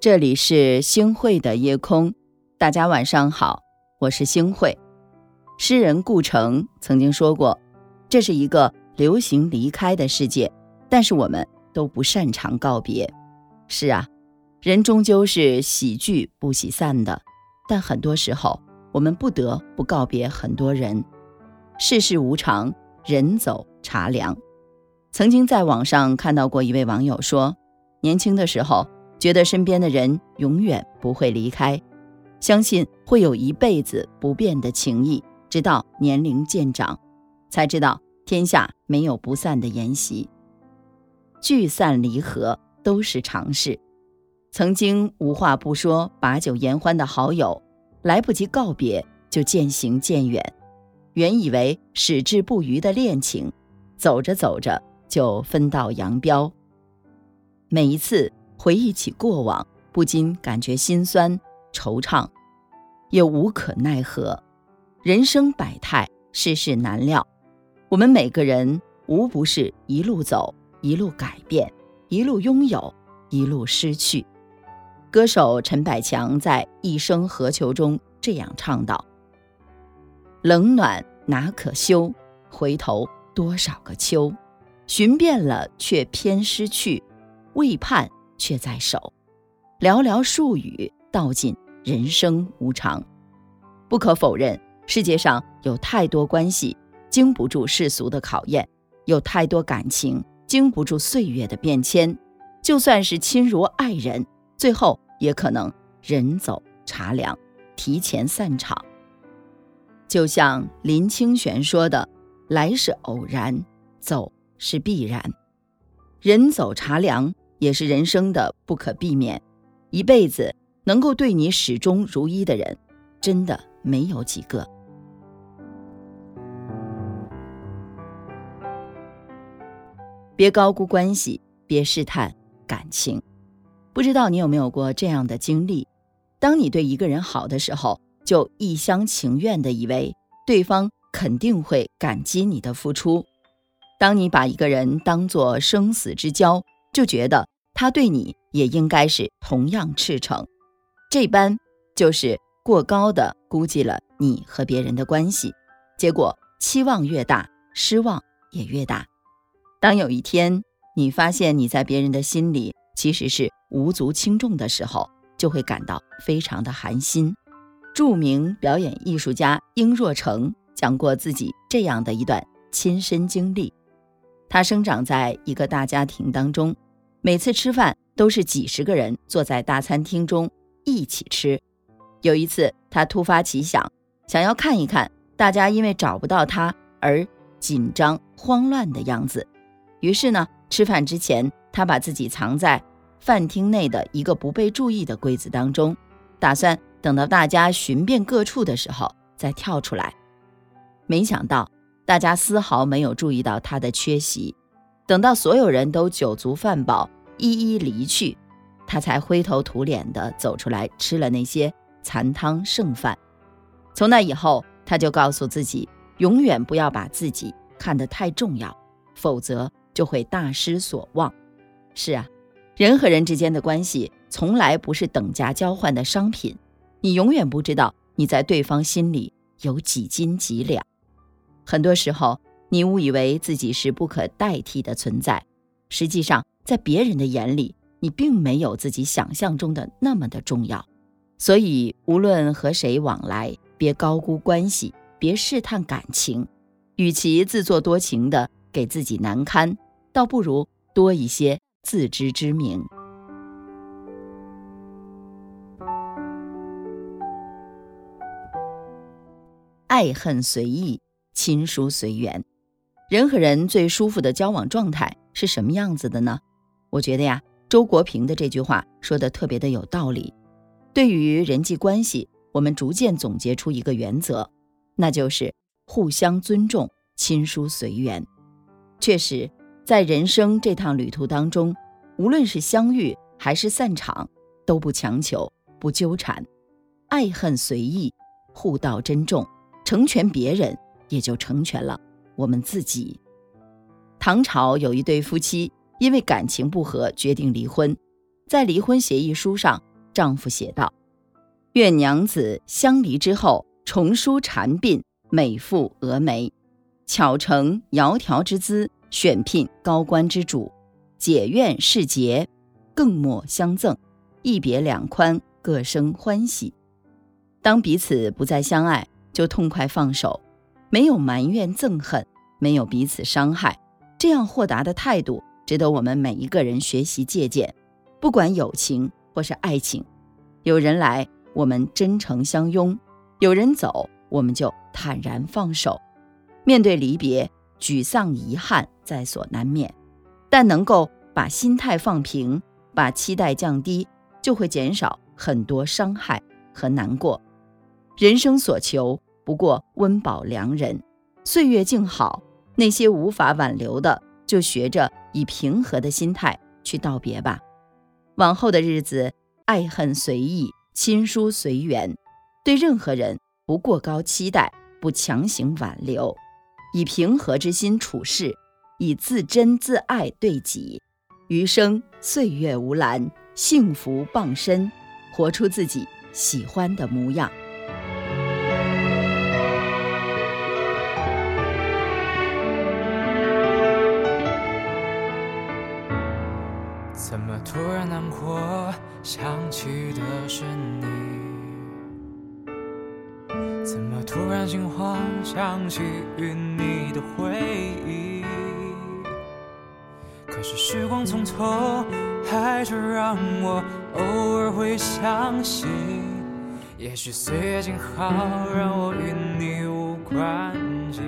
这里是星汇的夜空，大家晚上好，我是星汇。诗人顾城曾经说过：“这是一个流行离开的世界，但是我们都不擅长告别。”是啊，人终究是喜聚不喜散的，但很多时候我们不得不告别很多人。世事无常，人走茶凉。曾经在网上看到过一位网友说：“年轻的时候。”觉得身边的人永远不会离开，相信会有一辈子不变的情谊，直到年龄渐长，才知道天下没有不散的筵席，聚散离合都是常事。曾经无话不说、把酒言欢的好友，来不及告别就渐行渐远；原以为矢志不渝的恋情，走着走着就分道扬镳。每一次。回忆起过往，不禁感觉心酸、惆怅，也无可奈何。人生百态，世事难料，我们每个人无不是一路走，一路改变，一路拥有，一路失去。歌手陈百强在《一生何求》中这样唱道：“冷暖哪可休？回头多少个秋？寻遍了，却偏失去，未盼。”却在手，寥寥数语道尽人生无常。不可否认，世界上有太多关系经不住世俗的考验，有太多感情经不住岁月的变迁。就算是亲如爱人，最后也可能人走茶凉，提前散场。就像林清玄说的：“来是偶然，走是必然，人走茶凉。”也是人生的不可避免，一辈子能够对你始终如一的人，真的没有几个。别高估关系，别试探感情。不知道你有没有过这样的经历：当你对一个人好的时候，就一厢情愿的以为对方肯定会感激你的付出；当你把一个人当作生死之交，就觉得。他对你也应该是同样赤诚，这般就是过高的估计了你和别人的关系，结果期望越大，失望也越大。当有一天你发现你在别人的心里其实是无足轻重的时候，就会感到非常的寒心。著名表演艺术家殷若成讲过自己这样的一段亲身经历：他生长在一个大家庭当中。每次吃饭都是几十个人坐在大餐厅中一起吃。有一次，他突发奇想，想要看一看大家因为找不到他而紧张慌乱的样子。于是呢，吃饭之前，他把自己藏在饭厅内的一个不被注意的柜子当中，打算等到大家寻遍各处的时候再跳出来。没想到，大家丝毫没有注意到他的缺席。等到所有人都酒足饭饱，一一离去，他才灰头土脸地走出来，吃了那些残汤剩饭。从那以后，他就告诉自己，永远不要把自己看得太重要，否则就会大失所望。是啊，人和人之间的关系从来不是等价交换的商品，你永远不知道你在对方心里有几斤几两。很多时候。你误以为自己是不可代替的存在，实际上，在别人的眼里，你并没有自己想象中的那么的重要。所以，无论和谁往来，别高估关系，别试探感情。与其自作多情的给自己难堪，倒不如多一些自知之明。爱恨随意，亲疏随缘。人和人最舒服的交往状态是什么样子的呢？我觉得呀，周国平的这句话说的特别的有道理。对于人际关系，我们逐渐总结出一个原则，那就是互相尊重，亲疏随缘。确实，在人生这趟旅途当中，无论是相遇还是散场，都不强求，不纠缠，爱恨随意，互道珍重，成全别人，也就成全了。我们自己。唐朝有一对夫妻，因为感情不和，决定离婚。在离婚协议书上，丈夫写道：“愿娘子相离之后，重梳蝉鬓，美复蛾眉，巧成窈窕之姿，选聘高官之主，解怨释结，更莫相赠。一别两宽，各生欢喜。当彼此不再相爱，就痛快放手，没有埋怨憎恨，没有彼此伤害。”这样豁达的态度，值得我们每一个人学习借鉴。不管友情或是爱情，有人来，我们真诚相拥；有人走，我们就坦然放手。面对离别，沮丧遗憾在所难免，但能够把心态放平，把期待降低，就会减少很多伤害和难过。人生所求，不过温饱良人，岁月静好。那些无法挽留的，就学着以平和的心态去道别吧。往后的日子，爱恨随意，亲疏随缘。对任何人不过高期待，不强行挽留，以平和之心处事，以自珍自爱对己。余生岁月无澜，幸福傍身，活出自己喜欢的模样。想起与你的回忆。可是时光匆匆，还是让我偶尔会想起。也许岁月静好，让我与你无关系。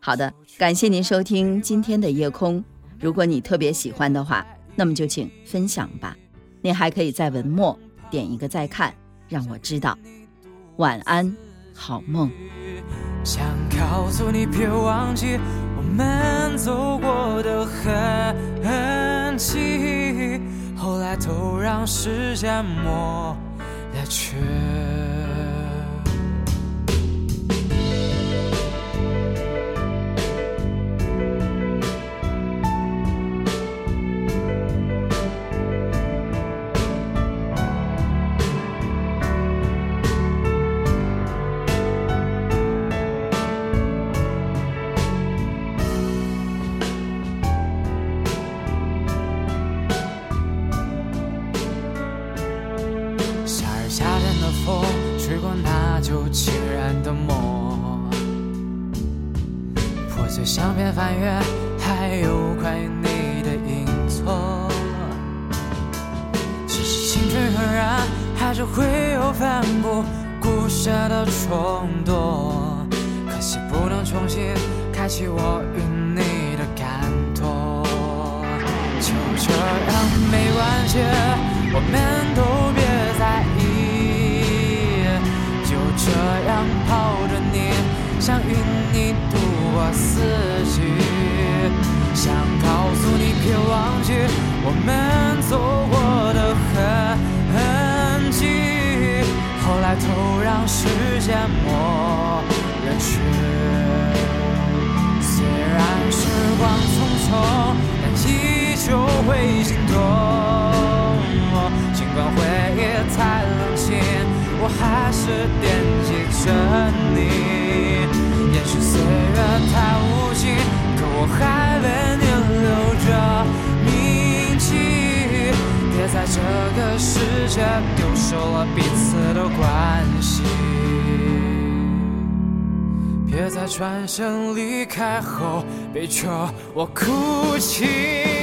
好的，感谢您收听今天的夜空。如果你特别喜欢的话，那么就请分享吧。你还可以在文末点一个再看，让我知道。晚安，好梦。想告诉你别忘记我们走过的痕迹，后来都让时间抹了去。相片翻阅，还有关于你的影错。其实青春很燃，还是会有奋不顾身的冲动。可惜不能重新开启我与你的感动。就这样没关系，我们四季，想告诉你别忘记我们走过的痕迹，后来都让时间抹了去。虽然时光匆匆，但依旧会心动。尽管回忆太冷清，我还是惦却丢失了彼此的关系，别在转身离开后背着我哭泣。